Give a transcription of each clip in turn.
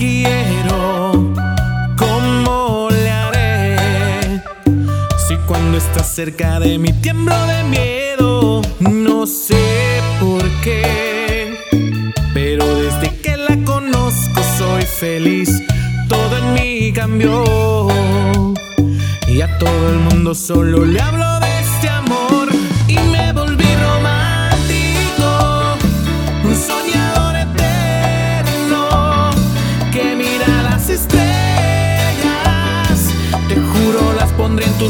quiero? ¿Cómo le haré? Si cuando está cerca de mí tiemblo de miedo, no sé por qué. Pero desde que la conozco soy feliz, todo en mí cambió. Y a todo el mundo solo le hablo de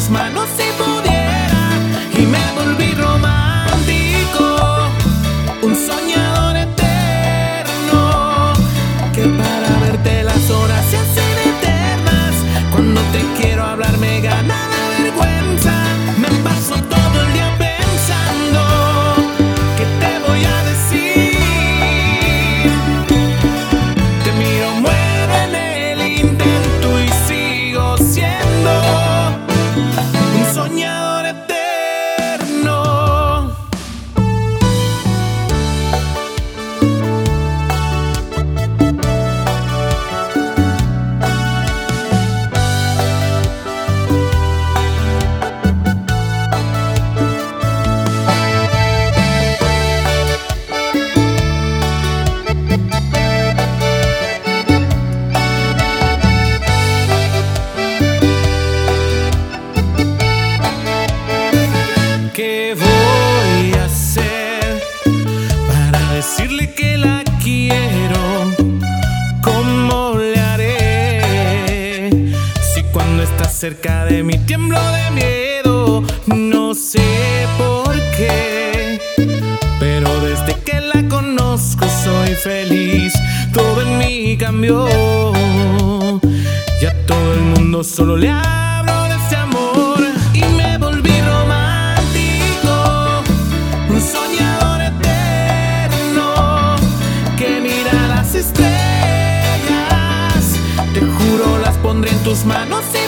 tus manos si pudiera y me volví romántico, un soñador eterno que para verte las horas se hacen eternas cuando te quiero hablar me gana un decirle que la quiero? ¿Cómo le haré? Si cuando está cerca de mí tiemblo de miedo, no sé por qué. Pero desde que la conozco soy feliz, todo en mí cambió. Ya todo el mundo solo le hablo tus manos